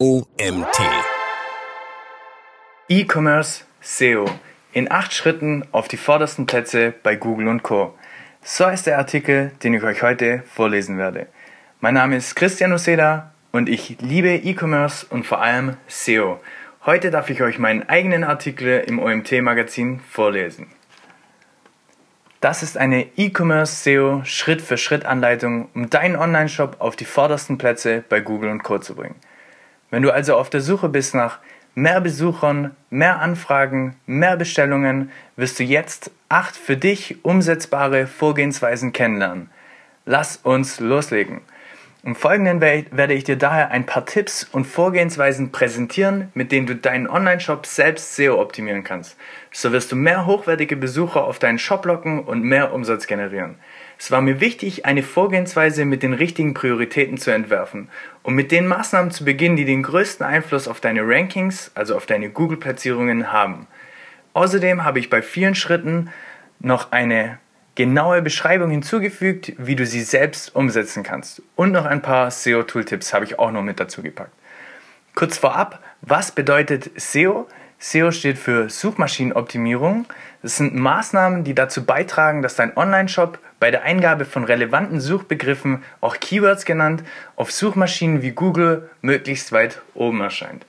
OMT. E-Commerce SEO. In acht Schritten auf die vordersten Plätze bei Google und Co. So ist der Artikel, den ich euch heute vorlesen werde. Mein Name ist Christian Oseda und ich liebe E-Commerce und vor allem SEO. Heute darf ich euch meinen eigenen Artikel im OMT-Magazin vorlesen. Das ist eine E-Commerce SEO Schritt-für-Schritt-Anleitung, um deinen Online-Shop auf die vordersten Plätze bei Google und Co. zu bringen. Wenn du also auf der Suche bist nach mehr Besuchern, mehr Anfragen, mehr Bestellungen, wirst du jetzt acht für dich umsetzbare Vorgehensweisen kennenlernen. Lass uns loslegen. Im Folgenden werde ich dir daher ein paar Tipps und Vorgehensweisen präsentieren, mit denen du deinen Online-Shop selbst SEO optimieren kannst. So wirst du mehr hochwertige Besucher auf deinen Shop locken und mehr Umsatz generieren. Es war mir wichtig, eine Vorgehensweise mit den richtigen Prioritäten zu entwerfen und mit den Maßnahmen zu beginnen, die den größten Einfluss auf deine Rankings, also auf deine Google-Platzierungen haben. Außerdem habe ich bei vielen Schritten noch eine genaue Beschreibung hinzugefügt, wie du sie selbst umsetzen kannst. Und noch ein paar SEO-Tooltips habe ich auch noch mit dazu gepackt. Kurz vorab, was bedeutet SEO? SEO steht für Suchmaschinenoptimierung. Das sind Maßnahmen, die dazu beitragen, dass dein Online-Shop bei der Eingabe von relevanten Suchbegriffen, auch Keywords genannt, auf Suchmaschinen wie Google möglichst weit oben erscheint.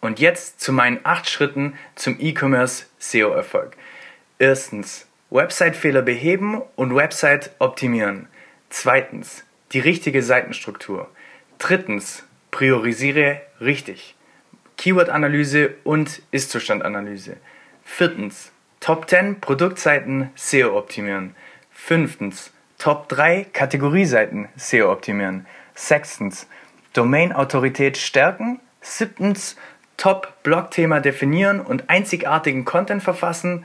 Und jetzt zu meinen acht Schritten zum E-Commerce SEO-Erfolg. Erstens, Website-Fehler beheben und Website optimieren. Zweitens, die richtige Seitenstruktur. Drittens, priorisiere richtig. Keyword-Analyse und Ist-Zustand-Analyse. Viertens, Top 10 Produktseiten SEO optimieren. Fünftens, Top 3 Kategorieseiten SEO optimieren. Sechstens, Domain-Autorität stärken. Siebtens, Top-Blog-Thema definieren und einzigartigen Content verfassen.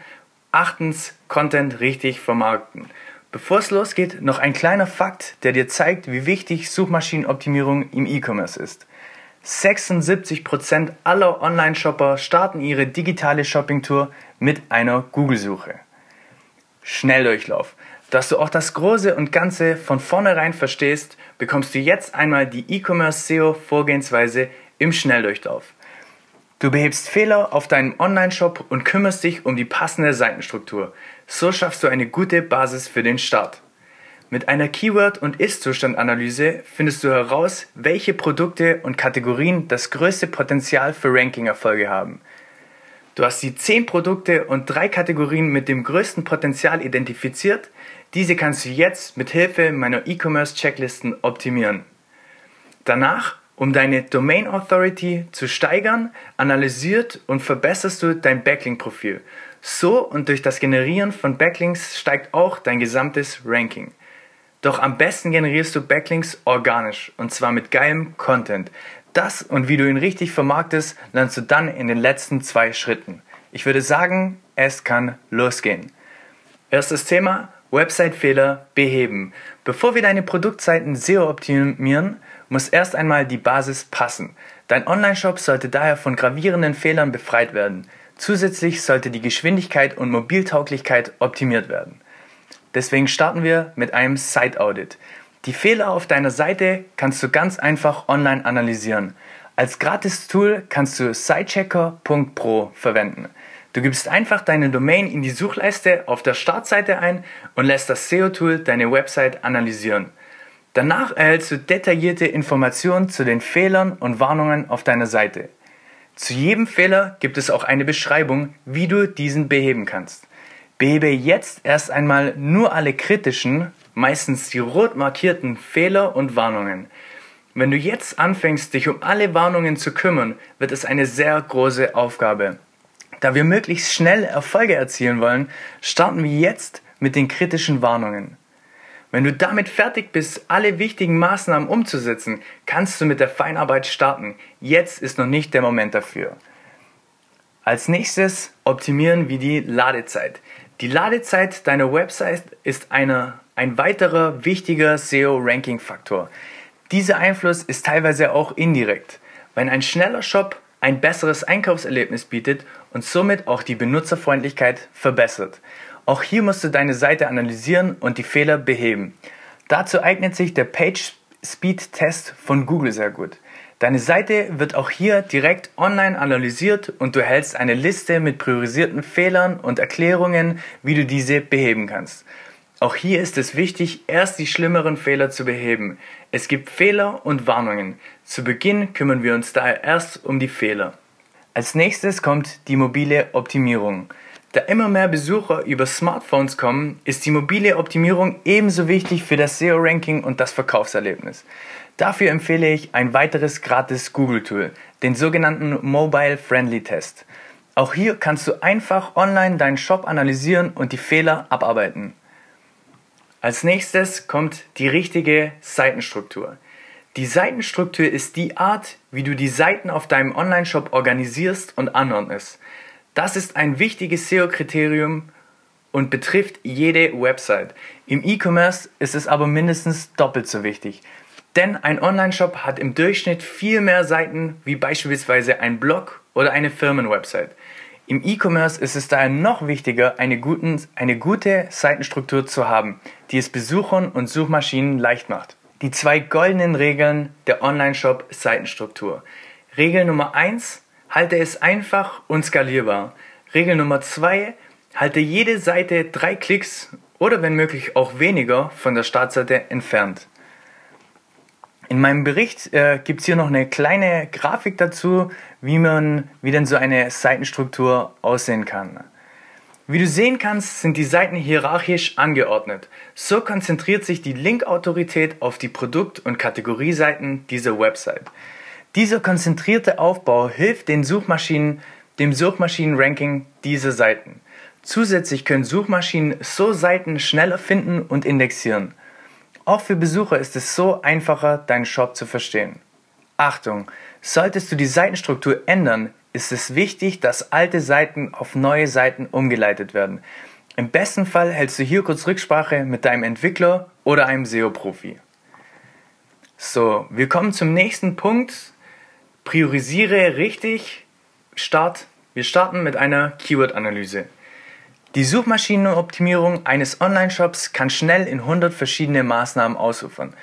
Achtens, Content richtig vermarkten. Bevor es losgeht, noch ein kleiner Fakt, der dir zeigt, wie wichtig Suchmaschinenoptimierung im E-Commerce ist. 76% aller Online-Shopper starten ihre digitale Shopping-Tour mit einer Google-Suche. Schnelldurchlauf. Dass du auch das Große und Ganze von vornherein verstehst, bekommst du jetzt einmal die E-Commerce SEO Vorgehensweise im Schnelldurchlauf. Du behebst Fehler auf deinem Online-Shop und kümmerst dich um die passende Seitenstruktur. So schaffst du eine gute Basis für den Start. Mit einer Keyword- und Ist-Zustand-Analyse findest du heraus, welche Produkte und Kategorien das größte Potenzial für Ranking-Erfolge haben. Du hast die 10 Produkte und 3 Kategorien mit dem größten Potenzial identifiziert. Diese kannst du jetzt mit Hilfe meiner E-Commerce-Checklisten optimieren. Danach um deine Domain Authority zu steigern, analysiert und verbesserst du dein Backlink-Profil. So und durch das Generieren von Backlinks steigt auch dein gesamtes Ranking. Doch am besten generierst du Backlinks organisch und zwar mit geilem Content. Das und wie du ihn richtig vermarktest, lernst du dann in den letzten zwei Schritten. Ich würde sagen, es kann losgehen. Erstes Thema, Website-Fehler beheben. Bevor wir deine Produktseiten SEO optimieren, muss erst einmal die Basis passen. Dein Online-Shop sollte daher von gravierenden Fehlern befreit werden. Zusätzlich sollte die Geschwindigkeit und Mobiltauglichkeit optimiert werden. Deswegen starten wir mit einem Site-Audit. Die Fehler auf deiner Seite kannst du ganz einfach online analysieren. Als Gratis-Tool kannst du sitechecker.pro verwenden. Du gibst einfach deine Domain in die Suchleiste auf der Startseite ein und lässt das SEO-Tool deine Website analysieren. Danach erhältst du detaillierte Informationen zu den Fehlern und Warnungen auf deiner Seite. Zu jedem Fehler gibt es auch eine Beschreibung, wie du diesen beheben kannst. Behebe jetzt erst einmal nur alle kritischen, meistens die rot markierten Fehler und Warnungen. Wenn du jetzt anfängst, dich um alle Warnungen zu kümmern, wird es eine sehr große Aufgabe. Da wir möglichst schnell Erfolge erzielen wollen, starten wir jetzt mit den kritischen Warnungen. Wenn du damit fertig bist, alle wichtigen Maßnahmen umzusetzen, kannst du mit der Feinarbeit starten. Jetzt ist noch nicht der Moment dafür. Als nächstes optimieren wir die Ladezeit. Die Ladezeit deiner Website ist eine, ein weiterer wichtiger SEO-Ranking-Faktor. Dieser Einfluss ist teilweise auch indirekt. Wenn ein schneller Shop ein besseres Einkaufserlebnis bietet und somit auch die Benutzerfreundlichkeit verbessert. Auch hier musst du deine Seite analysieren und die Fehler beheben. Dazu eignet sich der Page Speed Test von Google sehr gut. Deine Seite wird auch hier direkt online analysiert und du erhältst eine Liste mit priorisierten Fehlern und Erklärungen, wie du diese beheben kannst. Auch hier ist es wichtig, erst die schlimmeren Fehler zu beheben. Es gibt Fehler und Warnungen. Zu Beginn kümmern wir uns daher erst um die Fehler. Als nächstes kommt die mobile Optimierung. Da immer mehr Besucher über Smartphones kommen, ist die mobile Optimierung ebenso wichtig für das SEO-Ranking und das Verkaufserlebnis. Dafür empfehle ich ein weiteres gratis Google-Tool, den sogenannten Mobile Friendly Test. Auch hier kannst du einfach online deinen Shop analysieren und die Fehler abarbeiten. Als nächstes kommt die richtige Seitenstruktur. Die Seitenstruktur ist die Art, wie du die Seiten auf deinem Online-Shop organisierst und anordnest. Das ist ein wichtiges SEO-Kriterium und betrifft jede Website. Im E-Commerce ist es aber mindestens doppelt so wichtig. Denn ein Online-Shop hat im Durchschnitt viel mehr Seiten wie beispielsweise ein Blog oder eine Firmenwebsite. Im E-Commerce ist es daher noch wichtiger, eine, guten, eine gute Seitenstruktur zu haben, die es Besuchern und Suchmaschinen leicht macht. Die zwei goldenen Regeln der Online-Shop Seitenstruktur. Regel Nummer 1, halte es einfach und skalierbar. Regel Nummer 2, halte jede Seite drei Klicks oder wenn möglich auch weniger von der Startseite entfernt. In meinem Bericht äh, gibt es hier noch eine kleine Grafik dazu, wie man, wie denn so eine Seitenstruktur aussehen kann. Wie du sehen kannst, sind die Seiten hierarchisch angeordnet. So konzentriert sich die Link-Autorität auf die Produkt- und Kategorieseiten dieser Website. Dieser konzentrierte Aufbau hilft den Suchmaschinen, dem Suchmaschinenranking dieser Seiten. Zusätzlich können Suchmaschinen so Seiten schneller finden und indexieren. Auch für Besucher ist es so einfacher, deinen Shop zu verstehen. Achtung, solltest du die Seitenstruktur ändern, ist es wichtig, dass alte Seiten auf neue Seiten umgeleitet werden. Im besten Fall hältst du hier kurz Rücksprache mit deinem Entwickler oder einem SEO-Profi. So, wir kommen zum nächsten Punkt. Priorisiere richtig. Start. Wir starten mit einer Keyword-Analyse. Die Suchmaschinenoptimierung eines Online-Shops kann schnell in 100 verschiedene Maßnahmen ausufern.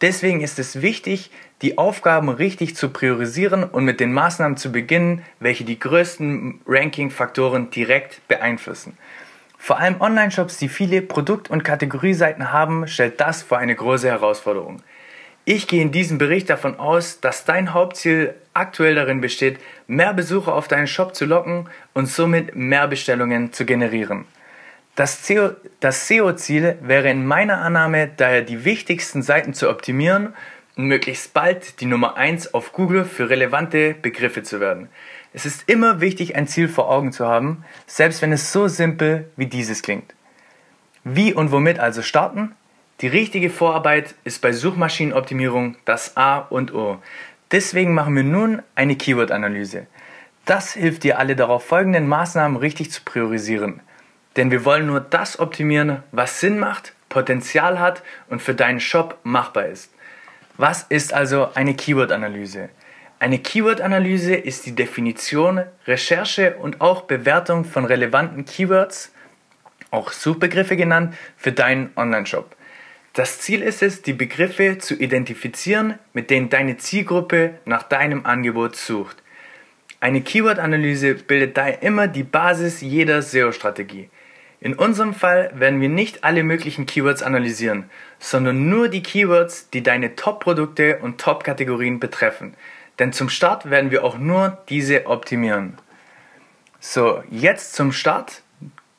Deswegen ist es wichtig, die Aufgaben richtig zu priorisieren und mit den Maßnahmen zu beginnen, welche die größten Ranking-Faktoren direkt beeinflussen. Vor allem Online-Shops, die viele Produkt- und Kategorieseiten haben, stellt das vor eine große Herausforderung. Ich gehe in diesem Bericht davon aus, dass dein Hauptziel aktuell darin besteht, mehr Besucher auf deinen Shop zu locken und somit mehr Bestellungen zu generieren. Das SEO-Ziel wäre in meiner Annahme daher die wichtigsten Seiten zu optimieren und möglichst bald die Nummer 1 auf Google für relevante Begriffe zu werden. Es ist immer wichtig, ein Ziel vor Augen zu haben, selbst wenn es so simpel wie dieses klingt. Wie und womit also starten? Die richtige Vorarbeit ist bei Suchmaschinenoptimierung das A und O. Deswegen machen wir nun eine Keyword-Analyse. Das hilft dir alle darauf folgenden Maßnahmen richtig zu priorisieren. Denn wir wollen nur das optimieren, was Sinn macht, Potenzial hat und für deinen Shop machbar ist. Was ist also eine Keyword-Analyse? Eine Keyword-Analyse ist die Definition, Recherche und auch Bewertung von relevanten Keywords, auch Suchbegriffe genannt, für deinen Online-Shop. Das Ziel ist es, die Begriffe zu identifizieren, mit denen deine Zielgruppe nach deinem Angebot sucht. Eine Keyword-Analyse bildet daher immer die Basis jeder SEO-Strategie. In unserem Fall werden wir nicht alle möglichen Keywords analysieren, sondern nur die Keywords, die deine Top-Produkte und Top-Kategorien betreffen. Denn zum Start werden wir auch nur diese optimieren. So, jetzt zum Start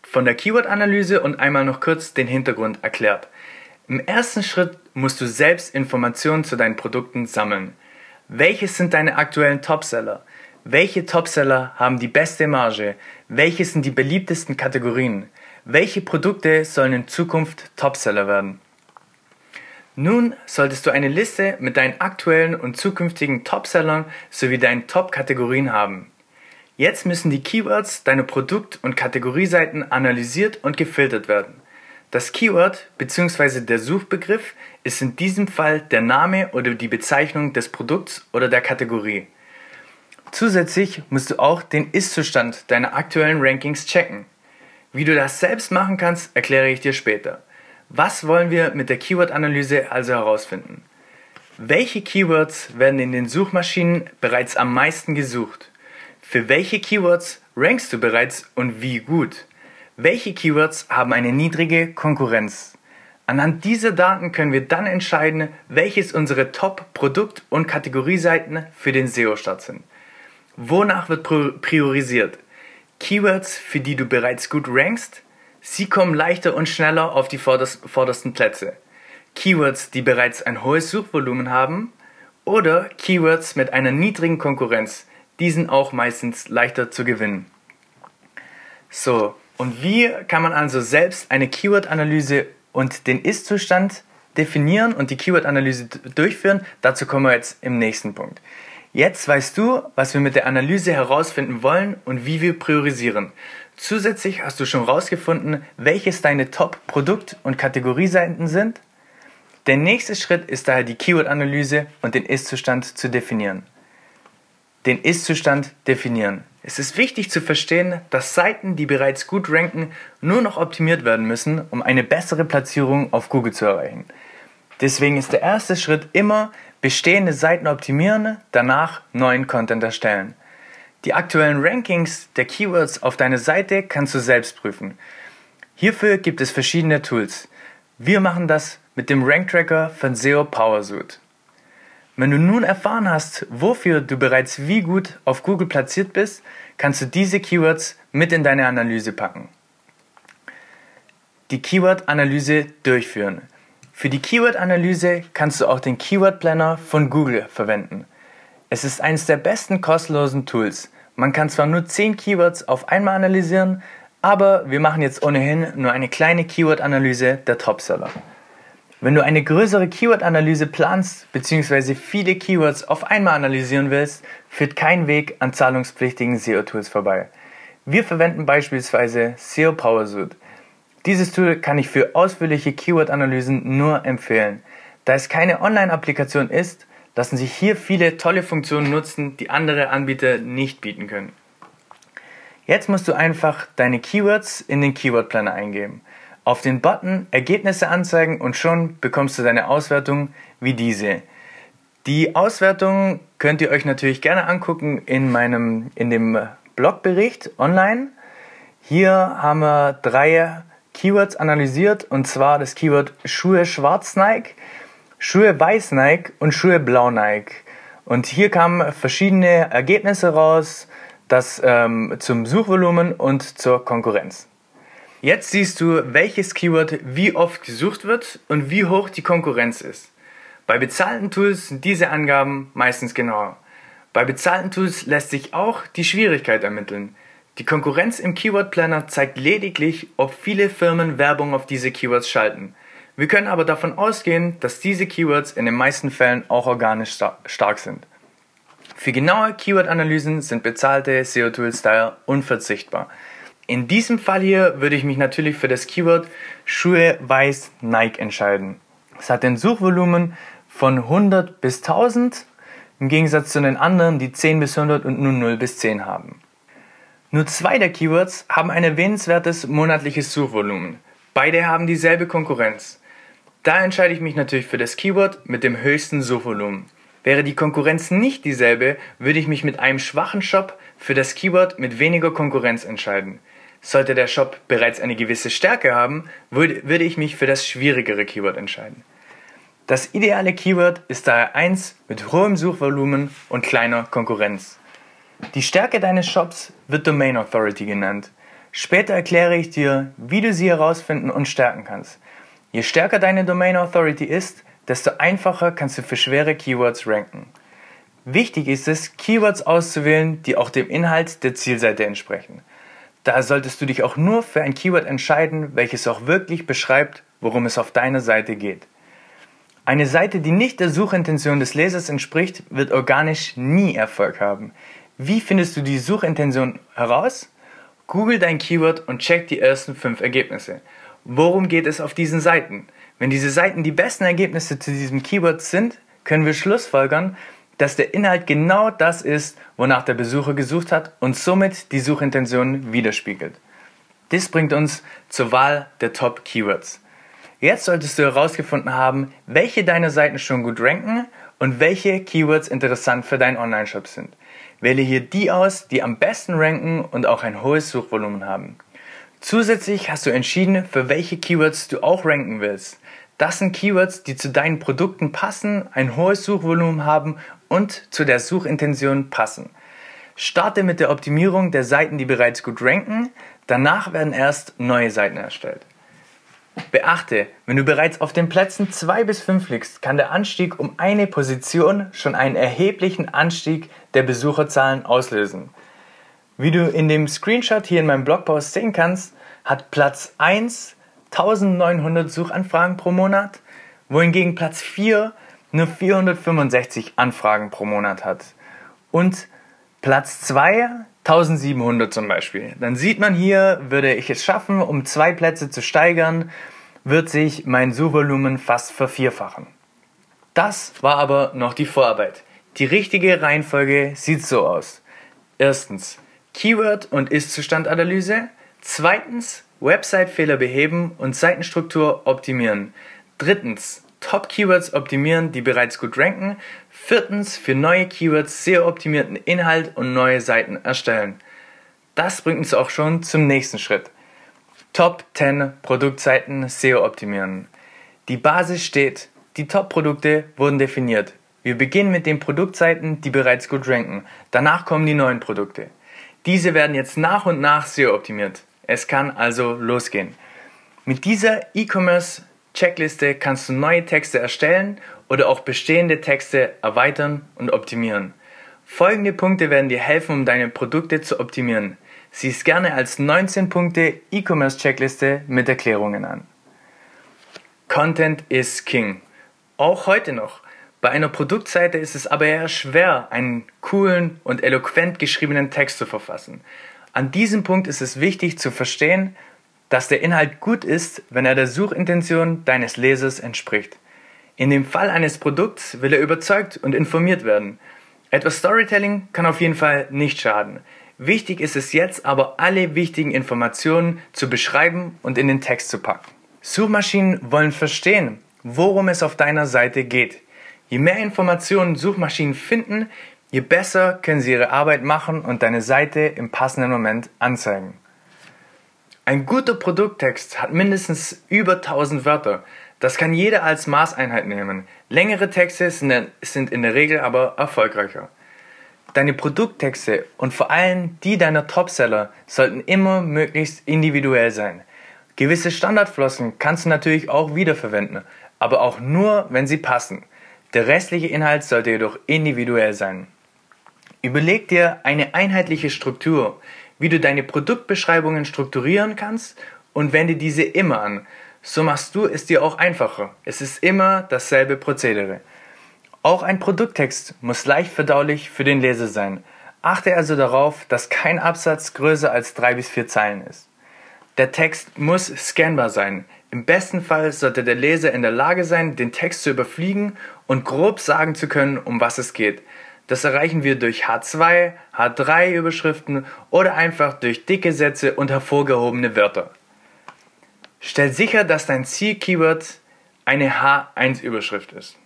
von der Keyword-Analyse und einmal noch kurz den Hintergrund erklärt. Im ersten Schritt musst du selbst Informationen zu deinen Produkten sammeln. Welches sind deine aktuellen Topseller? Welche Topseller haben die beste Marge? Welche sind die beliebtesten Kategorien? Welche Produkte sollen in Zukunft Topseller werden? Nun solltest du eine Liste mit deinen aktuellen und zukünftigen Topsellern sowie deinen Top-Kategorien haben. Jetzt müssen die Keywords deiner Produkt- und Kategorieseiten analysiert und gefiltert werden. Das Keyword bzw. der Suchbegriff ist in diesem Fall der Name oder die Bezeichnung des Produkts oder der Kategorie. Zusätzlich musst du auch den Ist-Zustand deiner aktuellen Rankings checken. Wie du das selbst machen kannst, erkläre ich dir später. Was wollen wir mit der Keyword-Analyse also herausfinden? Welche Keywords werden in den Suchmaschinen bereits am meisten gesucht? Für welche Keywords rankst du bereits und wie gut? Welche Keywords haben eine niedrige Konkurrenz? Anhand dieser Daten können wir dann entscheiden, welches unsere Top-Produkt- und Kategorieseiten für den SEO-Start sind. Wonach wird priorisiert? Keywords, für die du bereits gut rankst, sie kommen leichter und schneller auf die vordersten Plätze. Keywords, die bereits ein hohes Suchvolumen haben, oder Keywords mit einer niedrigen Konkurrenz, die sind auch meistens leichter zu gewinnen. So, und wie kann man also selbst eine Keyword-Analyse und den Ist-Zustand definieren und die Keyword-Analyse durchführen. Dazu kommen wir jetzt im nächsten Punkt. Jetzt weißt du, was wir mit der Analyse herausfinden wollen und wie wir priorisieren. Zusätzlich hast du schon herausgefunden, welches deine Top-Produkt- und Kategorieseiten sind. Der nächste Schritt ist daher die Keyword-Analyse und den Ist-Zustand zu definieren. Den Ist-Zustand definieren. Es ist wichtig zu verstehen, dass Seiten, die bereits gut ranken, nur noch optimiert werden müssen, um eine bessere Platzierung auf Google zu erreichen. Deswegen ist der erste Schritt immer bestehende Seiten optimieren, danach neuen Content erstellen. Die aktuellen Rankings der Keywords auf deiner Seite kannst du selbst prüfen. Hierfür gibt es verschiedene Tools. Wir machen das mit dem Rank Tracker von SEO PowerSuite. Wenn du nun erfahren hast, wofür du bereits wie gut auf Google platziert bist, kannst du diese Keywords mit in deine Analyse packen. Die Keyword-Analyse durchführen. Für die Keyword-Analyse kannst du auch den Keyword Planner von Google verwenden. Es ist eines der besten kostenlosen Tools. Man kann zwar nur 10 Keywords auf einmal analysieren, aber wir machen jetzt ohnehin nur eine kleine Keyword-Analyse der Topseller. Wenn du eine größere Keyword-Analyse planst bzw. viele Keywords auf einmal analysieren willst, führt kein Weg an zahlungspflichtigen SEO-Tools vorbei. Wir verwenden beispielsweise SEO PowerSuite. Dieses Tool kann ich für ausführliche Keyword-Analysen nur empfehlen. Da es keine Online-Applikation ist, lassen sich hier viele tolle Funktionen nutzen, die andere Anbieter nicht bieten können. Jetzt musst du einfach deine Keywords in den Keyword Planner eingeben auf den Button Ergebnisse anzeigen und schon bekommst du deine Auswertung wie diese. Die Auswertung könnt ihr euch natürlich gerne angucken in meinem in dem Blogbericht online. Hier haben wir drei Keywords analysiert und zwar das Keyword Schuhe schwarz Nike, Schuhe weiß Nike und Schuhe blau Nike. Und hier kamen verschiedene Ergebnisse raus, das ähm, zum Suchvolumen und zur Konkurrenz. Jetzt siehst du, welches Keyword wie oft gesucht wird und wie hoch die Konkurrenz ist. Bei bezahlten Tools sind diese Angaben meistens genauer. Bei bezahlten Tools lässt sich auch die Schwierigkeit ermitteln. Die Konkurrenz im Keyword Planner zeigt lediglich, ob viele Firmen Werbung auf diese Keywords schalten. Wir können aber davon ausgehen, dass diese Keywords in den meisten Fällen auch organisch stark sind. Für genaue Keyword-Analysen sind bezahlte SEO-Tools daher unverzichtbar. In diesem Fall hier würde ich mich natürlich für das Keyword Schuhe weiß Nike entscheiden. Es hat ein Suchvolumen von 100 bis 1000 im Gegensatz zu den anderen, die 10 bis 100 und nur 0 bis 10 haben. Nur zwei der Keywords haben ein erwähnenswertes monatliches Suchvolumen. Beide haben dieselbe Konkurrenz. Da entscheide ich mich natürlich für das Keyword mit dem höchsten Suchvolumen. Wäre die Konkurrenz nicht dieselbe, würde ich mich mit einem schwachen Shop für das Keyword mit weniger Konkurrenz entscheiden. Sollte der Shop bereits eine gewisse Stärke haben, würde ich mich für das schwierigere Keyword entscheiden. Das ideale Keyword ist daher eins mit hohem Suchvolumen und kleiner Konkurrenz. Die Stärke deines Shops wird Domain Authority genannt. Später erkläre ich dir, wie du sie herausfinden und stärken kannst. Je stärker deine Domain Authority ist, desto einfacher kannst du für schwere Keywords ranken. Wichtig ist es, Keywords auszuwählen, die auch dem Inhalt der Zielseite entsprechen. Daher solltest du dich auch nur für ein Keyword entscheiden, welches auch wirklich beschreibt, worum es auf deiner Seite geht. Eine Seite, die nicht der Suchintention des Lesers entspricht, wird organisch nie Erfolg haben. Wie findest du die Suchintention heraus? Google dein Keyword und check die ersten fünf Ergebnisse. Worum geht es auf diesen Seiten? Wenn diese Seiten die besten Ergebnisse zu diesem Keyword sind, können wir schlussfolgern, dass der Inhalt genau das ist, wonach der Besucher gesucht hat und somit die Suchintention widerspiegelt. Dies bringt uns zur Wahl der Top Keywords. Jetzt solltest du herausgefunden haben, welche deiner Seiten schon gut ranken und welche Keywords interessant für deinen Online-Shop sind. Wähle hier die aus, die am besten ranken und auch ein hohes Suchvolumen haben. Zusätzlich hast du entschieden, für welche Keywords du auch ranken willst. Das sind Keywords, die zu deinen Produkten passen, ein hohes Suchvolumen haben und zu der Suchintention passen. Starte mit der Optimierung der Seiten, die bereits gut ranken. Danach werden erst neue Seiten erstellt. Beachte, wenn du bereits auf den Plätzen 2 bis 5 liegst, kann der Anstieg um eine Position schon einen erheblichen Anstieg der Besucherzahlen auslösen. Wie du in dem Screenshot hier in meinem Blogpost sehen kannst, hat Platz 1 1900 Suchanfragen pro Monat, wohingegen Platz 4 nur 465 Anfragen pro Monat hat. Und Platz 2 1700 zum Beispiel. Dann sieht man hier, würde ich es schaffen, um zwei Plätze zu steigern, wird sich mein Suchvolumen fast vervierfachen. Das war aber noch die Vorarbeit. Die richtige Reihenfolge sieht so aus. Erstens Keyword- und Ist-Zustand-Analyse. Zweitens Website-Fehler beheben und Seitenstruktur optimieren. Drittens Top-Keywords optimieren, die bereits gut ranken. Viertens, für neue Keywords sehr optimierten Inhalt und neue Seiten erstellen. Das bringt uns auch schon zum nächsten Schritt. Top 10 Produktseiten SEO optimieren. Die Basis steht, die Top-Produkte wurden definiert. Wir beginnen mit den Produktseiten, die bereits gut ranken. Danach kommen die neuen Produkte. Diese werden jetzt nach und nach SEO optimiert. Es kann also losgehen. Mit dieser E-Commerce Checkliste kannst du neue Texte erstellen oder auch bestehende Texte erweitern und optimieren. Folgende Punkte werden dir helfen, um deine Produkte zu optimieren. Sieh es gerne als 19 Punkte E-Commerce Checkliste mit Erklärungen an. Content is King. Auch heute noch. Bei einer Produktseite ist es aber eher schwer, einen coolen und eloquent geschriebenen Text zu verfassen. An diesem Punkt ist es wichtig zu verstehen, dass der Inhalt gut ist, wenn er der Suchintention deines Lesers entspricht. In dem Fall eines Produkts will er überzeugt und informiert werden. Etwas Storytelling kann auf jeden Fall nicht schaden. Wichtig ist es jetzt aber, alle wichtigen Informationen zu beschreiben und in den Text zu packen. Suchmaschinen wollen verstehen, worum es auf deiner Seite geht. Je mehr Informationen Suchmaschinen finden, je besser können sie ihre Arbeit machen und deine Seite im passenden Moment anzeigen. Ein guter Produkttext hat mindestens über 1000 Wörter. Das kann jeder als Maßeinheit nehmen. Längere Texte sind in der Regel aber erfolgreicher. Deine Produkttexte und vor allem die deiner Topseller sollten immer möglichst individuell sein. Gewisse Standardflossen kannst du natürlich auch wiederverwenden, aber auch nur, wenn sie passen. Der restliche Inhalt sollte jedoch individuell sein. Überleg dir eine einheitliche Struktur, wie du deine Produktbeschreibungen strukturieren kannst und wende diese immer an. So machst du es dir auch einfacher. Es ist immer dasselbe Prozedere. Auch ein Produkttext muss leicht verdaulich für den Leser sein. Achte also darauf, dass kein Absatz größer als drei bis vier Zeilen ist. Der Text muss scannbar sein. Im besten Fall sollte der Leser in der Lage sein, den Text zu überfliegen und grob sagen zu können, um was es geht. Das erreichen wir durch H2, H3 Überschriften oder einfach durch dicke Sätze und hervorgehobene Wörter. Stell sicher, dass dein Ziel-Keyword eine H1 Überschrift ist.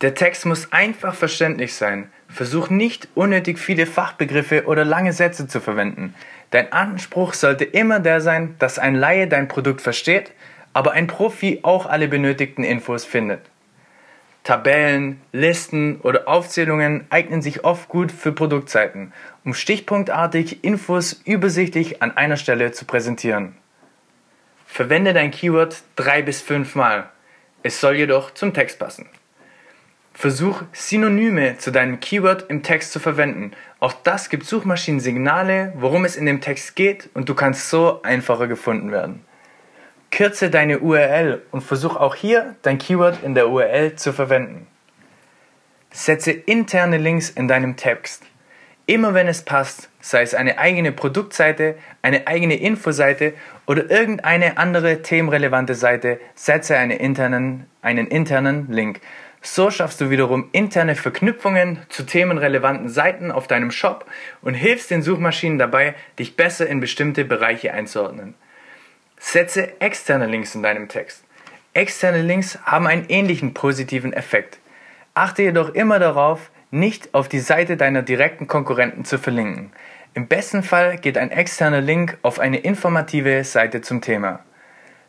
Der Text muss einfach verständlich sein. Versuch nicht unnötig viele Fachbegriffe oder lange Sätze zu verwenden. Dein Anspruch sollte immer der sein, dass ein Laie dein Produkt versteht, aber ein Profi auch alle benötigten Infos findet. Tabellen, Listen oder Aufzählungen eignen sich oft gut für Produktseiten, um stichpunktartig Infos übersichtlich an einer Stelle zu präsentieren. Verwende dein Keyword drei bis fünf Mal. Es soll jedoch zum Text passen. Versuch Synonyme zu deinem Keyword im Text zu verwenden. Auch das gibt Suchmaschinen Signale, worum es in dem Text geht und du kannst so einfacher gefunden werden. Kürze deine URL und versuch auch hier dein Keyword in der URL zu verwenden. Setze interne Links in deinem Text. Immer wenn es passt, sei es eine eigene Produktseite, eine eigene Infoseite oder irgendeine andere themenrelevante Seite, setze einen internen, einen internen Link. So schaffst du wiederum interne Verknüpfungen zu themenrelevanten Seiten auf deinem Shop und hilfst den Suchmaschinen dabei, dich besser in bestimmte Bereiche einzuordnen. Setze externe Links in deinem Text. Externe Links haben einen ähnlichen positiven Effekt. Achte jedoch immer darauf, nicht auf die Seite deiner direkten Konkurrenten zu verlinken. Im besten Fall geht ein externer Link auf eine informative Seite zum Thema.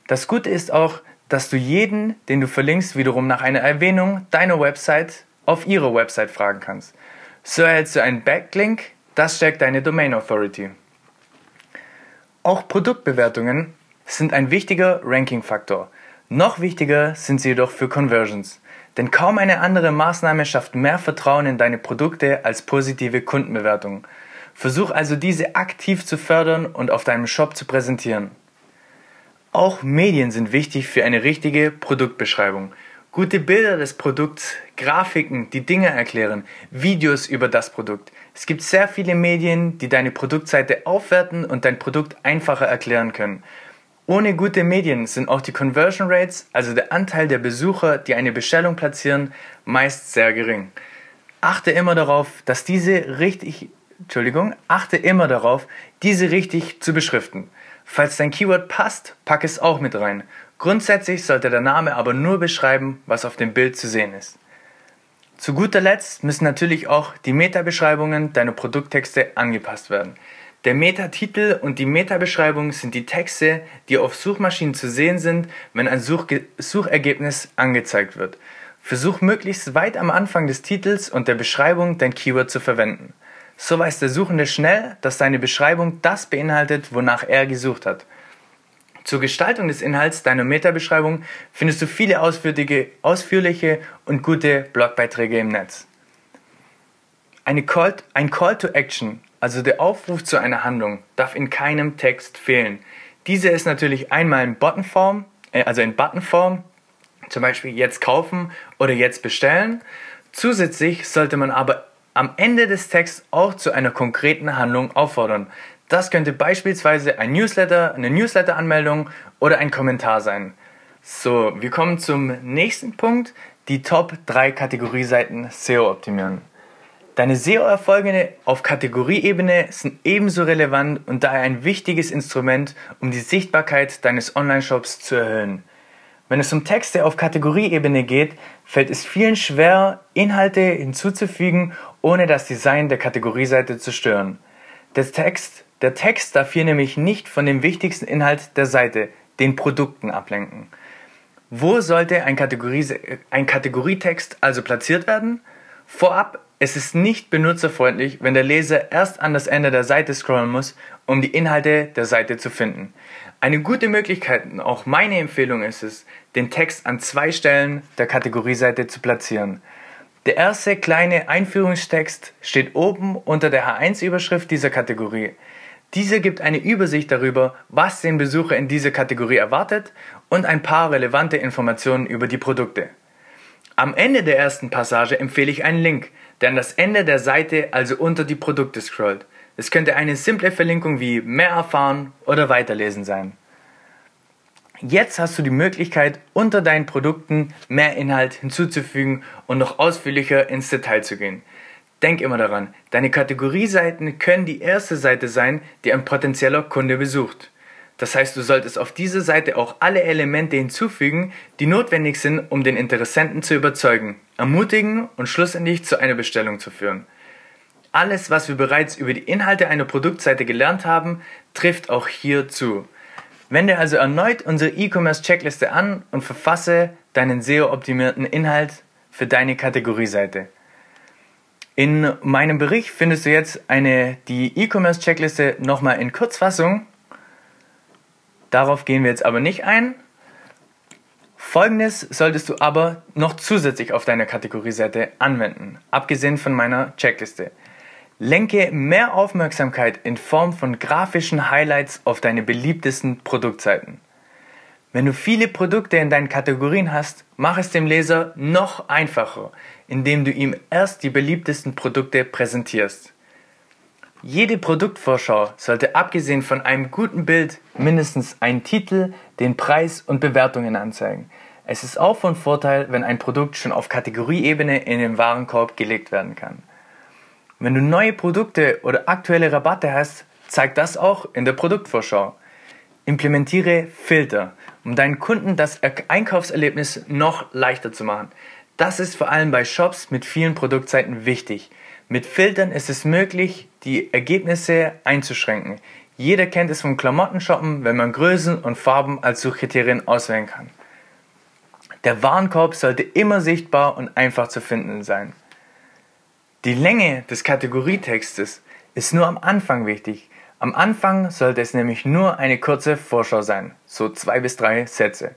Das Gute ist auch, dass du jeden, den du verlinkst, wiederum nach einer Erwähnung deiner Website auf ihrer Website fragen kannst. So erhältst du einen Backlink, das stärkt deine Domain Authority. Auch Produktbewertungen sind ein wichtiger Ranking-Faktor. Noch wichtiger sind sie jedoch für Conversions. Denn kaum eine andere Maßnahme schafft mehr Vertrauen in deine Produkte als positive Kundenbewertungen. Versuch also diese aktiv zu fördern und auf deinem Shop zu präsentieren. Auch Medien sind wichtig für eine richtige Produktbeschreibung. Gute Bilder des Produkts, Grafiken, die Dinge erklären, Videos über das Produkt. Es gibt sehr viele Medien, die deine Produktseite aufwerten und dein Produkt einfacher erklären können. Ohne gute Medien sind auch die Conversion Rates, also der Anteil der Besucher, die eine Bestellung platzieren, meist sehr gering. Achte immer darauf, dass diese richtig, Entschuldigung, achte immer darauf, diese richtig zu beschriften. Falls dein Keyword passt, pack es auch mit rein. Grundsätzlich sollte der Name aber nur beschreiben, was auf dem Bild zu sehen ist. Zu guter Letzt müssen natürlich auch die Meta-Beschreibungen deiner Produkttexte angepasst werden. Der Meta-Titel und die Meta-Beschreibung sind die Texte, die auf Suchmaschinen zu sehen sind, wenn ein Suchge Suchergebnis angezeigt wird. Versuch möglichst weit am Anfang des Titels und der Beschreibung dein Keyword zu verwenden. So weiß der Suchende schnell, dass seine Beschreibung das beinhaltet, wonach er gesucht hat. Zur Gestaltung des Inhalts deiner Meta-Beschreibung findest du viele ausführliche und gute Blogbeiträge im Netz. Call, ein Call to Action, also der Aufruf zu einer Handlung, darf in keinem Text fehlen. Diese ist natürlich einmal in Buttonform, äh, also in Buttonform, zum Beispiel jetzt kaufen oder jetzt bestellen. Zusätzlich sollte man aber am Ende des Texts auch zu einer konkreten Handlung auffordern. Das könnte beispielsweise ein Newsletter, eine Newsletter-Anmeldung oder ein Kommentar sein. So, wir kommen zum nächsten Punkt, die Top 3 Kategorieseiten SEO optimieren. Deine SEO-Erfolge auf Kategorieebene sind ebenso relevant und daher ein wichtiges Instrument, um die Sichtbarkeit deines Online-Shops zu erhöhen. Wenn es um Texte auf Kategorieebene geht, fällt es vielen schwer, Inhalte hinzuzufügen, ohne das Design der Kategorieseite zu stören. Der Text, der Text darf hier nämlich nicht von dem wichtigsten Inhalt der Seite, den Produkten, ablenken. Wo sollte ein, Kategorie, ein Kategorietext also platziert werden? Vorab, es ist nicht benutzerfreundlich, wenn der Leser erst an das Ende der Seite scrollen muss, um die Inhalte der Seite zu finden. Eine gute Möglichkeit, auch meine Empfehlung ist es, den Text an zwei Stellen der Kategorieseite zu platzieren. Der erste kleine Einführungstext steht oben unter der H1-Überschrift dieser Kategorie. Diese gibt eine Übersicht darüber, was den Besucher in dieser Kategorie erwartet und ein paar relevante Informationen über die Produkte. Am Ende der ersten Passage empfehle ich einen Link, der an das Ende der Seite, also unter die Produkte scrollt. Es könnte eine simple Verlinkung wie mehr erfahren oder weiterlesen sein. Jetzt hast du die Möglichkeit, unter deinen Produkten mehr Inhalt hinzuzufügen und noch ausführlicher ins Detail zu gehen. Denk immer daran, deine Kategorieseiten können die erste Seite sein, die ein potenzieller Kunde besucht. Das heißt, du solltest auf diese Seite auch alle Elemente hinzufügen, die notwendig sind, um den Interessenten zu überzeugen, ermutigen und schlussendlich zu einer Bestellung zu führen. Alles, was wir bereits über die Inhalte einer Produktseite gelernt haben, trifft auch hier zu. Wende also erneut unsere E-Commerce-Checkliste an und verfasse deinen SEO-optimierten Inhalt für deine Kategorieseite. In meinem Bericht findest du jetzt eine, die E-Commerce-Checkliste nochmal in Kurzfassung. Darauf gehen wir jetzt aber nicht ein. Folgendes solltest du aber noch zusätzlich auf deiner Kategorieseite anwenden, abgesehen von meiner Checkliste. Lenke mehr Aufmerksamkeit in Form von grafischen Highlights auf deine beliebtesten Produktseiten. Wenn du viele Produkte in deinen Kategorien hast, mach es dem Leser noch einfacher, indem du ihm erst die beliebtesten Produkte präsentierst. Jede Produktvorschau sollte abgesehen von einem guten Bild mindestens einen Titel, den Preis und Bewertungen anzeigen. Es ist auch von Vorteil, wenn ein Produkt schon auf Kategorieebene in den Warenkorb gelegt werden kann. Wenn du neue Produkte oder aktuelle Rabatte hast, zeig das auch in der Produktvorschau. Implementiere Filter, um deinen Kunden das Einkaufserlebnis noch leichter zu machen. Das ist vor allem bei Shops mit vielen Produktseiten wichtig. Mit Filtern ist es möglich, die Ergebnisse einzuschränken. Jeder kennt es vom Klamottenshoppen, wenn man Größen und Farben als Suchkriterien auswählen kann. Der Warenkorb sollte immer sichtbar und einfach zu finden sein. Die Länge des Kategorietextes ist nur am Anfang wichtig. Am Anfang sollte es nämlich nur eine kurze Vorschau sein, so zwei bis drei Sätze.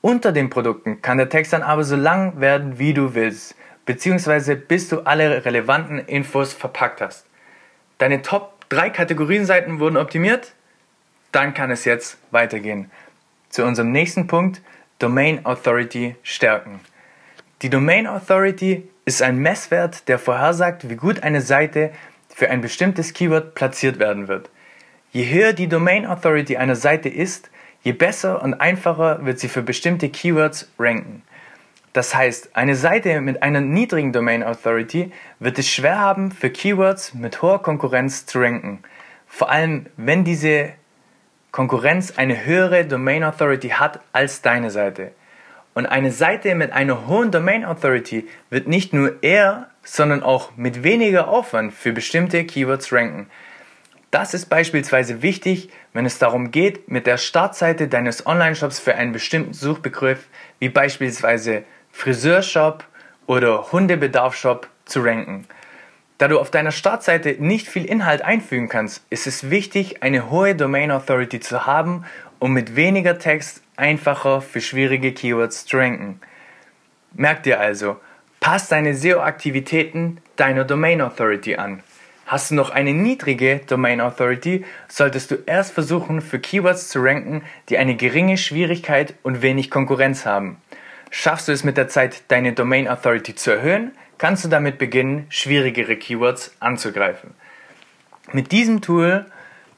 Unter den Produkten kann der Text dann aber so lang werden, wie du willst, beziehungsweise bis du alle relevanten Infos verpackt hast. Deine Top 3 Kategorienseiten wurden optimiert? Dann kann es jetzt weitergehen. Zu unserem nächsten Punkt, Domain Authority stärken. Die Domain Authority ist ein Messwert, der vorhersagt, wie gut eine Seite für ein bestimmtes Keyword platziert werden wird. Je höher die Domain Authority einer Seite ist, je besser und einfacher wird sie für bestimmte Keywords ranken. Das heißt, eine Seite mit einer niedrigen Domain Authority wird es schwer haben, für Keywords mit hoher Konkurrenz zu ranken. Vor allem, wenn diese Konkurrenz eine höhere Domain Authority hat als deine Seite. Und eine Seite mit einer hohen Domain Authority wird nicht nur eher, sondern auch mit weniger Aufwand für bestimmte Keywords ranken. Das ist beispielsweise wichtig, wenn es darum geht, mit der Startseite deines Online-Shops für einen bestimmten Suchbegriff wie beispielsweise Friseurshop oder Hundebedarfshop zu ranken. Da du auf deiner Startseite nicht viel Inhalt einfügen kannst, ist es wichtig, eine hohe Domain Authority zu haben, um mit weniger Text einfacher für schwierige Keywords zu ranken. Merk dir also, passt deine SEO-Aktivitäten deiner Domain Authority an. Hast du noch eine niedrige Domain Authority, solltest du erst versuchen, für Keywords zu ranken, die eine geringe Schwierigkeit und wenig Konkurrenz haben. Schaffst du es mit der Zeit, deine Domain Authority zu erhöhen, kannst du damit beginnen, schwierigere Keywords anzugreifen. Mit diesem Tool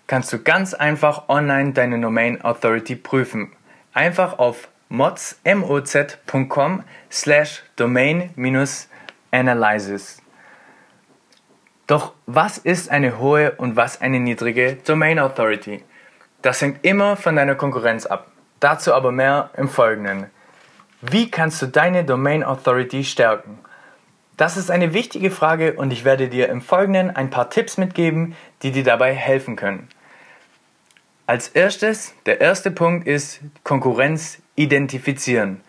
kannst du ganz einfach online deine Domain Authority prüfen. Einfach auf moz.com slash domain-analysis. Doch was ist eine hohe und was eine niedrige Domain Authority? Das hängt immer von deiner Konkurrenz ab. Dazu aber mehr im Folgenden. Wie kannst du deine Domain Authority stärken? Das ist eine wichtige Frage und ich werde dir im Folgenden ein paar Tipps mitgeben, die dir dabei helfen können. Als erstes, der erste Punkt ist Konkurrenz identifizieren.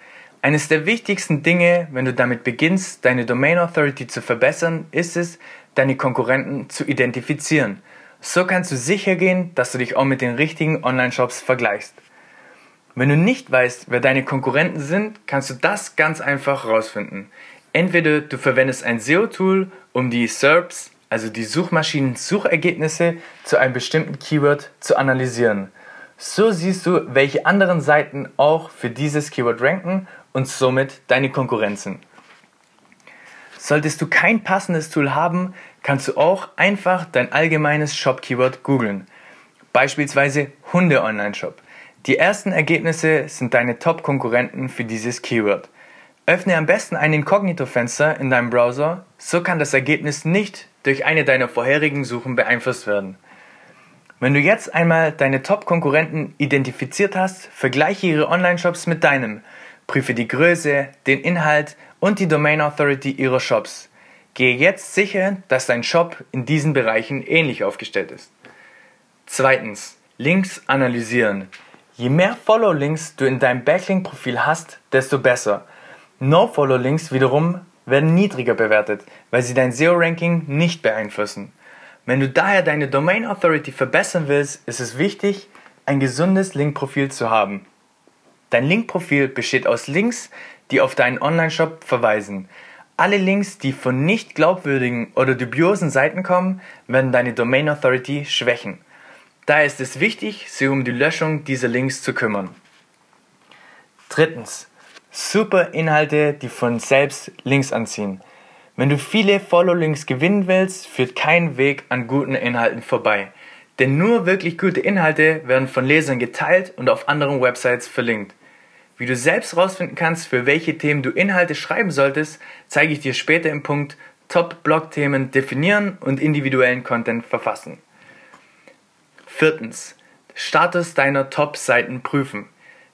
Eines der wichtigsten Dinge, wenn du damit beginnst, deine Domain Authority zu verbessern, ist es, deine Konkurrenten zu identifizieren. So kannst du sicher gehen, dass du dich auch mit den richtigen Online-Shops vergleichst. Wenn du nicht weißt, wer deine Konkurrenten sind, kannst du das ganz einfach herausfinden. Entweder du verwendest ein SEO-Tool, um die SERPs, also die Suchmaschinen-Suchergebnisse, zu einem bestimmten Keyword zu analysieren. So siehst du, welche anderen Seiten auch für dieses Keyword ranken und somit deine Konkurrenzen. Solltest du kein passendes Tool haben, kannst du auch einfach dein allgemeines Shop-Keyword googeln. Beispielsweise Hunde-Online-Shop. Die ersten Ergebnisse sind deine Top-Konkurrenten für dieses Keyword. Öffne am besten ein Inkognito-Fenster in deinem Browser, so kann das Ergebnis nicht durch eine deiner vorherigen Suchen beeinflusst werden. Wenn du jetzt einmal deine Top-Konkurrenten identifiziert hast, vergleiche ihre Online-Shops mit deinem. Prüfe die Größe, den Inhalt und die Domain Authority ihrer Shops. Gehe jetzt sicher, dass dein Shop in diesen Bereichen ähnlich aufgestellt ist. Zweitens, Links analysieren. Je mehr Follow-Links du in deinem Backlink-Profil hast, desto besser. No-Follow-Links wiederum werden niedriger bewertet, weil sie dein SEO-Ranking nicht beeinflussen. Wenn du daher deine Domain Authority verbessern willst, ist es wichtig, ein gesundes Link-Profil zu haben. Dein Link-Profil besteht aus Links, die auf deinen Online-Shop verweisen. Alle Links, die von nicht glaubwürdigen oder dubiosen Seiten kommen, werden deine Domain Authority schwächen. Daher ist es wichtig, sich um die Löschung dieser Links zu kümmern. Drittens. Super Inhalte, die von selbst Links anziehen. Wenn du viele Follow-Links gewinnen willst, führt kein Weg an guten Inhalten vorbei. Denn nur wirklich gute Inhalte werden von Lesern geteilt und auf anderen Websites verlinkt. Wie du selbst herausfinden kannst, für welche Themen du Inhalte schreiben solltest, zeige ich dir später im Punkt Top-Blog-Themen definieren und individuellen Content verfassen. Viertens. Status deiner Top-Seiten prüfen.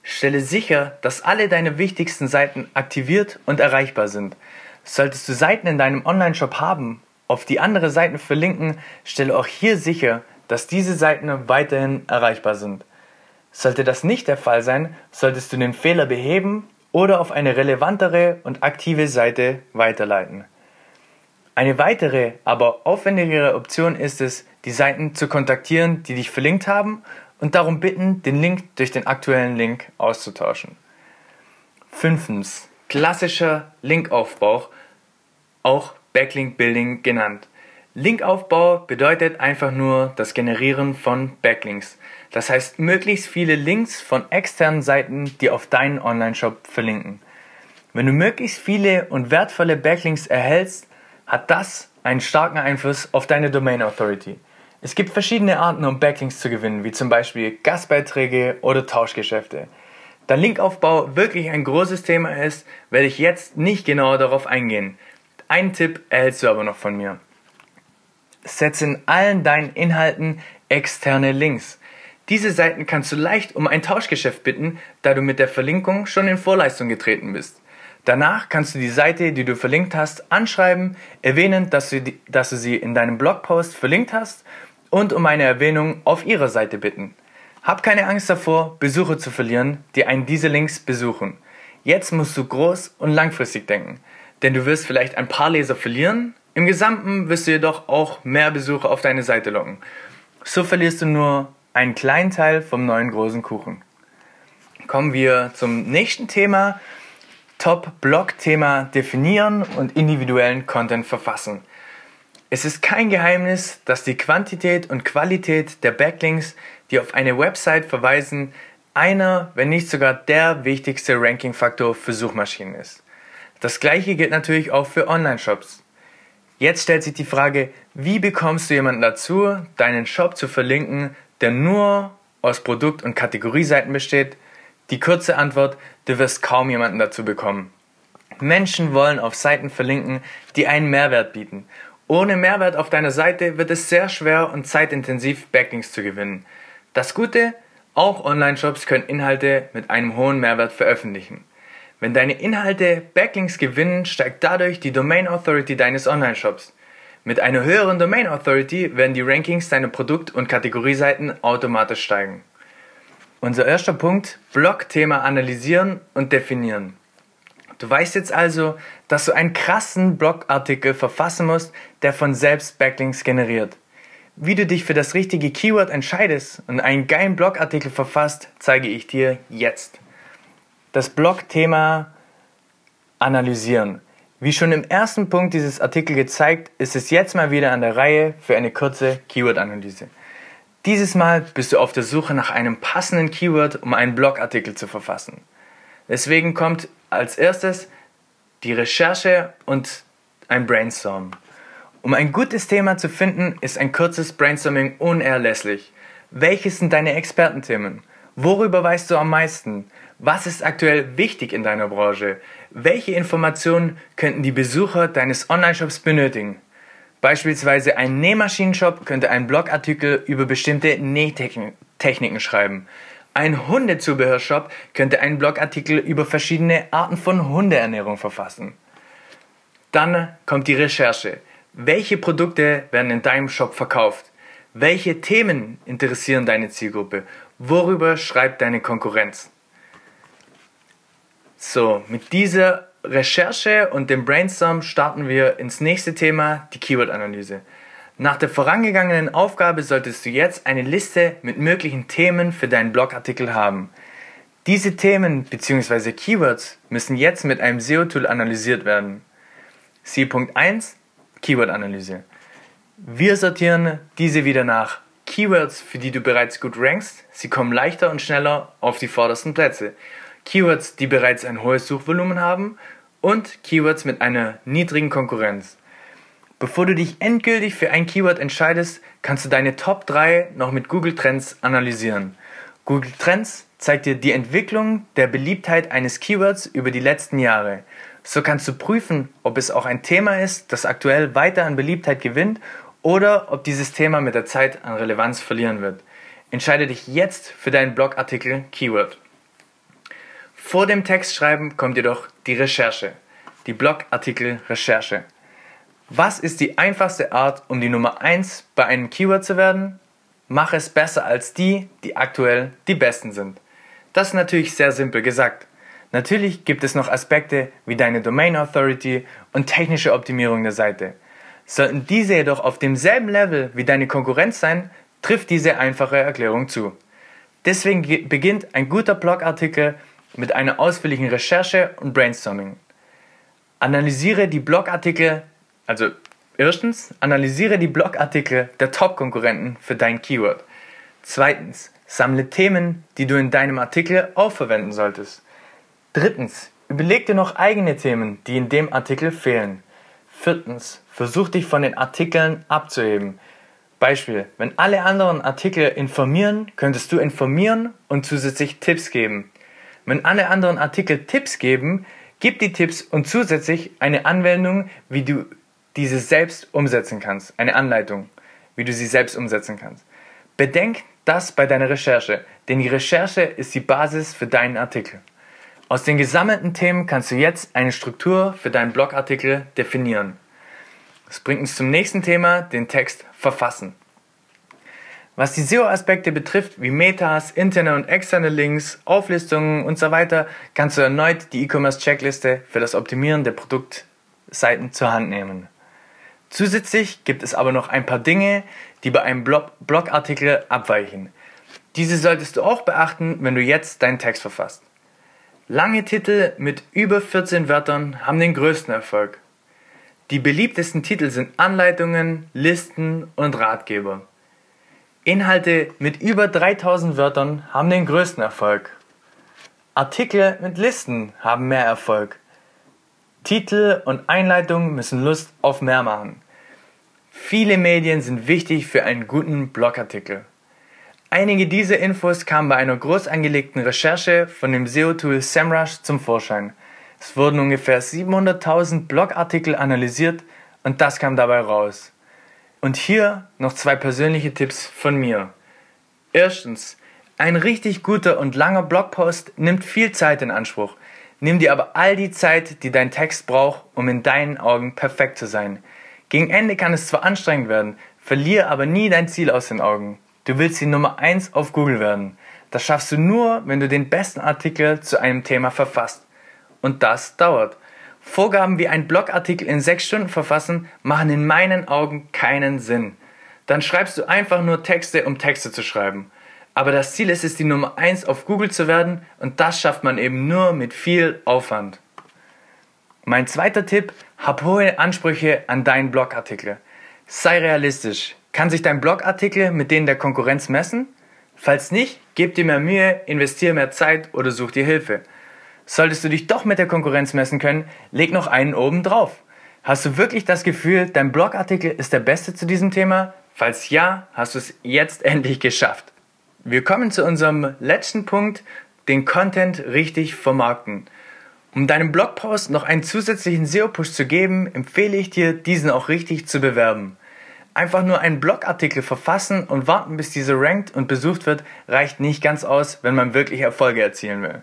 Stelle sicher, dass alle deine wichtigsten Seiten aktiviert und erreichbar sind. Solltest du Seiten in deinem Online-Shop haben, auf die andere Seiten verlinken, stelle auch hier sicher, dass diese Seiten weiterhin erreichbar sind. Sollte das nicht der Fall sein, solltest du den Fehler beheben oder auf eine relevantere und aktive Seite weiterleiten. Eine weitere, aber aufwendigere Option ist es, die Seiten zu kontaktieren, die dich verlinkt haben und darum bitten, den Link durch den aktuellen Link auszutauschen. Fünftens. Klassischer Linkaufbau, auch Backlink Building genannt. Linkaufbau bedeutet einfach nur das Generieren von Backlinks. Das heißt, möglichst viele Links von externen Seiten, die auf deinen Online-Shop verlinken. Wenn du möglichst viele und wertvolle Backlinks erhältst, hat das einen starken Einfluss auf deine Domain Authority. Es gibt verschiedene Arten, um Backlinks zu gewinnen, wie zum Beispiel Gastbeiträge oder Tauschgeschäfte. Da Linkaufbau wirklich ein großes Thema ist, werde ich jetzt nicht genauer darauf eingehen. Einen Tipp erhältst du aber noch von mir. Setze in allen deinen Inhalten externe Links. Diese Seiten kannst du leicht um ein Tauschgeschäft bitten, da du mit der Verlinkung schon in Vorleistung getreten bist. Danach kannst du die Seite, die du verlinkt hast, anschreiben, erwähnen, dass du, die, dass du sie in deinem Blogpost verlinkt hast und um eine Erwähnung auf ihrer Seite bitten. Hab keine Angst davor, Besucher zu verlieren, die einen diese Links besuchen. Jetzt musst du groß und langfristig denken, denn du wirst vielleicht ein paar Leser verlieren, im Gesamten wirst du jedoch auch mehr Besucher auf deine Seite locken. So verlierst du nur einen kleinen Teil vom neuen großen Kuchen. Kommen wir zum nächsten Thema. Top-Blog-Thema definieren und individuellen Content verfassen. Es ist kein Geheimnis, dass die Quantität und Qualität der Backlinks, die auf eine Website verweisen, einer, wenn nicht sogar der wichtigste Ranking-Faktor für Suchmaschinen ist. Das gleiche gilt natürlich auch für Online-Shops. Jetzt stellt sich die Frage, wie bekommst du jemanden dazu, deinen Shop zu verlinken, der nur aus Produkt- und Kategorieseiten besteht? Die kurze Antwort, du wirst kaum jemanden dazu bekommen. Menschen wollen auf Seiten verlinken, die einen Mehrwert bieten. Ohne Mehrwert auf deiner Seite wird es sehr schwer und zeitintensiv Backlinks zu gewinnen. Das Gute, auch Online-Shops können Inhalte mit einem hohen Mehrwert veröffentlichen. Wenn deine Inhalte Backlinks gewinnen, steigt dadurch die Domain Authority deines Online-Shops. Mit einer höheren Domain Authority werden die Rankings deiner Produkt- und Kategorieseiten automatisch steigen. Unser erster Punkt, Blog-Thema analysieren und definieren. Du weißt jetzt also, dass du einen krassen Blogartikel verfassen musst, der von selbst Backlinks generiert. Wie du dich für das richtige Keyword entscheidest und einen geilen Blogartikel verfasst, zeige ich dir jetzt. Das Blog-Thema analysieren. Wie schon im ersten Punkt dieses Artikel gezeigt, ist es jetzt mal wieder an der Reihe für eine kurze Keyword-Analyse. Dieses Mal bist du auf der Suche nach einem passenden Keyword, um einen Blogartikel zu verfassen. Deswegen kommt als erstes die Recherche und ein Brainstorm. Um ein gutes Thema zu finden, ist ein kurzes Brainstorming unerlässlich. Welches sind deine Expertenthemen? Worüber weißt du am meisten? Was ist aktuell wichtig in deiner Branche? Welche Informationen könnten die Besucher deines Online-Shops benötigen? Beispielsweise ein Nähmaschinenshop könnte einen Blogartikel über bestimmte Nähtechniken schreiben. Ein Hundezubehörshop könnte einen Blogartikel über verschiedene Arten von Hundeernährung verfassen. Dann kommt die Recherche. Welche Produkte werden in deinem Shop verkauft? Welche Themen interessieren deine Zielgruppe? Worüber schreibt deine Konkurrenz? So, mit dieser Recherche und dem Brainstorm starten wir ins nächste Thema, die Keyword-Analyse. Nach der vorangegangenen Aufgabe solltest du jetzt eine Liste mit möglichen Themen für deinen Blogartikel haben. Diese Themen bzw. Keywords müssen jetzt mit einem SEO-Tool analysiert werden. Siehe Punkt 1, Keyword-Analyse. Wir sortieren diese wieder nach Keywords, für die du bereits gut rankst. Sie kommen leichter und schneller auf die vordersten Plätze. Keywords, die bereits ein hohes Suchvolumen haben und Keywords mit einer niedrigen Konkurrenz. Bevor du dich endgültig für ein Keyword entscheidest, kannst du deine Top 3 noch mit Google Trends analysieren. Google Trends zeigt dir die Entwicklung der Beliebtheit eines Keywords über die letzten Jahre. So kannst du prüfen, ob es auch ein Thema ist, das aktuell weiter an Beliebtheit gewinnt oder ob dieses Thema mit der Zeit an Relevanz verlieren wird. Entscheide dich jetzt für deinen Blogartikel Keyword. Vor dem Textschreiben kommt jedoch die Recherche, die Blogartikel-Recherche. Was ist die einfachste Art, um die Nummer 1 bei einem Keyword zu werden? Mach es besser als die, die aktuell die besten sind. Das ist natürlich sehr simpel gesagt. Natürlich gibt es noch Aspekte wie deine Domain Authority und technische Optimierung der Seite. Sollten diese jedoch auf demselben Level wie deine Konkurrenz sein, trifft diese einfache Erklärung zu. Deswegen beginnt ein guter Blogartikel mit einer ausführlichen Recherche und Brainstorming. Analysiere die Blogartikel, also erstens, analysiere die Blogartikel der Top-Konkurrenten für dein Keyword. Zweitens, sammle Themen, die du in deinem Artikel auch verwenden solltest. Drittens, überleg dir noch eigene Themen, die in dem Artikel fehlen. Viertens, versuch dich von den Artikeln abzuheben. Beispiel, wenn alle anderen Artikel informieren, könntest du informieren und zusätzlich Tipps geben. Wenn alle anderen Artikel Tipps geben, gib die Tipps und zusätzlich eine Anwendung, wie du diese selbst umsetzen kannst. Eine Anleitung, wie du sie selbst umsetzen kannst. Bedenk das bei deiner Recherche, denn die Recherche ist die Basis für deinen Artikel. Aus den gesammelten Themen kannst du jetzt eine Struktur für deinen Blogartikel definieren. Das bringt uns zum nächsten Thema, den Text verfassen. Was die SEO-Aspekte betrifft, wie Metas, interne und externe Links, Auflistungen und so weiter, kannst du erneut die E-Commerce-Checkliste für das Optimieren der Produktseiten zur Hand nehmen. Zusätzlich gibt es aber noch ein paar Dinge, die bei einem Blog Blogartikel abweichen. Diese solltest du auch beachten, wenn du jetzt deinen Text verfasst. Lange Titel mit über 14 Wörtern haben den größten Erfolg. Die beliebtesten Titel sind Anleitungen, Listen und Ratgeber. Inhalte mit über 3000 Wörtern haben den größten Erfolg. Artikel mit Listen haben mehr Erfolg. Titel und Einleitung müssen Lust auf mehr machen. Viele Medien sind wichtig für einen guten Blogartikel. Einige dieser Infos kamen bei einer groß angelegten Recherche von dem SEO-Tool SEMrush zum Vorschein. Es wurden ungefähr 700.000 Blogartikel analysiert und das kam dabei raus. Und hier noch zwei persönliche Tipps von mir. Erstens, ein richtig guter und langer Blogpost nimmt viel Zeit in Anspruch. Nimm dir aber all die Zeit, die dein Text braucht, um in deinen Augen perfekt zu sein. Gegen Ende kann es zwar anstrengend werden, verliere aber nie dein Ziel aus den Augen. Du willst die Nummer 1 auf Google werden. Das schaffst du nur, wenn du den besten Artikel zu einem Thema verfasst. Und das dauert. Vorgaben wie ein Blogartikel in 6 Stunden verfassen machen in meinen Augen keinen Sinn. Dann schreibst du einfach nur Texte, um Texte zu schreiben. Aber das Ziel ist es, die Nummer 1 auf Google zu werden und das schafft man eben nur mit viel Aufwand. Mein zweiter Tipp, hab hohe Ansprüche an deinen Blogartikel. Sei realistisch. Kann sich dein Blogartikel mit denen der Konkurrenz messen? Falls nicht, gib dir mehr Mühe, investiere mehr Zeit oder such dir Hilfe. Solltest du dich doch mit der Konkurrenz messen können, leg noch einen oben drauf. Hast du wirklich das Gefühl, dein Blogartikel ist der beste zu diesem Thema? Falls ja, hast du es jetzt endlich geschafft. Wir kommen zu unserem letzten Punkt, den Content richtig vermarkten. Um deinem Blogpost noch einen zusätzlichen SEO-Push zu geben, empfehle ich dir, diesen auch richtig zu bewerben. Einfach nur einen Blogartikel verfassen und warten, bis dieser rankt und besucht wird, reicht nicht ganz aus, wenn man wirklich Erfolge erzielen will.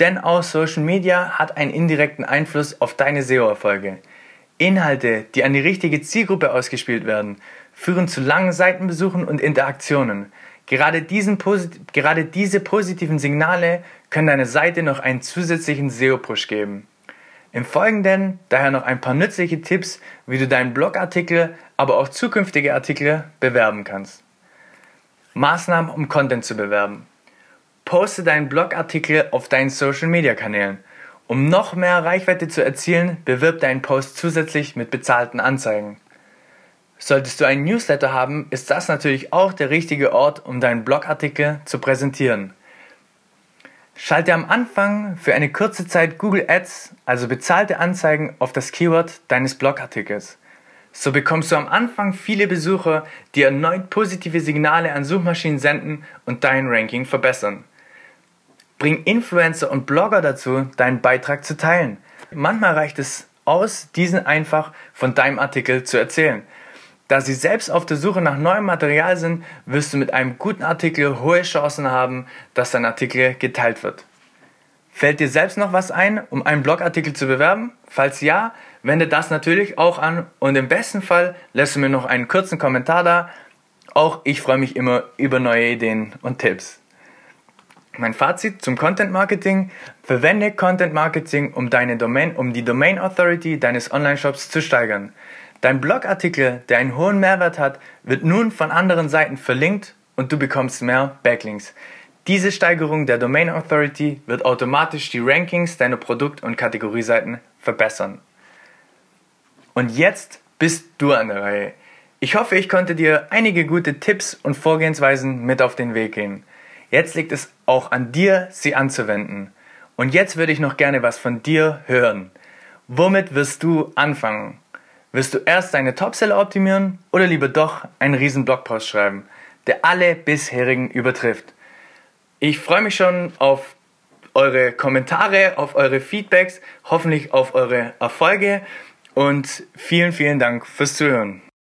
Denn auch Social Media hat einen indirekten Einfluss auf deine SEO-Erfolge. Inhalte, die an die richtige Zielgruppe ausgespielt werden, führen zu langen Seitenbesuchen und Interaktionen. Gerade, diesen, gerade diese positiven Signale können deiner Seite noch einen zusätzlichen SEO-Push geben. Im Folgenden daher noch ein paar nützliche Tipps, wie du deinen Blogartikel, aber auch zukünftige Artikel bewerben kannst. Maßnahmen, um Content zu bewerben. Poste deinen Blogartikel auf deinen Social Media Kanälen. Um noch mehr Reichweite zu erzielen, bewirb deinen Post zusätzlich mit bezahlten Anzeigen. Solltest du einen Newsletter haben, ist das natürlich auch der richtige Ort, um deinen Blogartikel zu präsentieren. Schalte am Anfang für eine kurze Zeit Google Ads, also bezahlte Anzeigen, auf das Keyword deines Blogartikels. So bekommst du am Anfang viele Besucher, die erneut positive Signale an Suchmaschinen senden und dein Ranking verbessern. Bring Influencer und Blogger dazu, deinen Beitrag zu teilen. Manchmal reicht es aus, diesen einfach von deinem Artikel zu erzählen. Da sie selbst auf der Suche nach neuem Material sind, wirst du mit einem guten Artikel hohe Chancen haben, dass dein Artikel geteilt wird. Fällt dir selbst noch was ein, um einen Blogartikel zu bewerben? Falls ja, wende das natürlich auch an und im besten Fall lässt du mir noch einen kurzen Kommentar da. Auch ich freue mich immer über neue Ideen und Tipps. Mein Fazit zum Content Marketing. Verwende Content Marketing, um, deine Domain, um die Domain Authority deines Online-Shops zu steigern. Dein Blogartikel, der einen hohen Mehrwert hat, wird nun von anderen Seiten verlinkt und du bekommst mehr Backlinks. Diese Steigerung der Domain Authority wird automatisch die Rankings deiner Produkt- und Kategorieseiten verbessern. Und jetzt bist du an der Reihe. Ich hoffe, ich konnte dir einige gute Tipps und Vorgehensweisen mit auf den Weg gehen. Jetzt liegt es auch an dir, sie anzuwenden. Und jetzt würde ich noch gerne was von dir hören. Womit wirst du anfangen? Wirst du erst deine Topseller optimieren oder lieber doch einen riesen Blogpost schreiben, der alle bisherigen übertrifft? Ich freue mich schon auf eure Kommentare, auf eure Feedbacks, hoffentlich auf eure Erfolge und vielen, vielen Dank fürs Zuhören.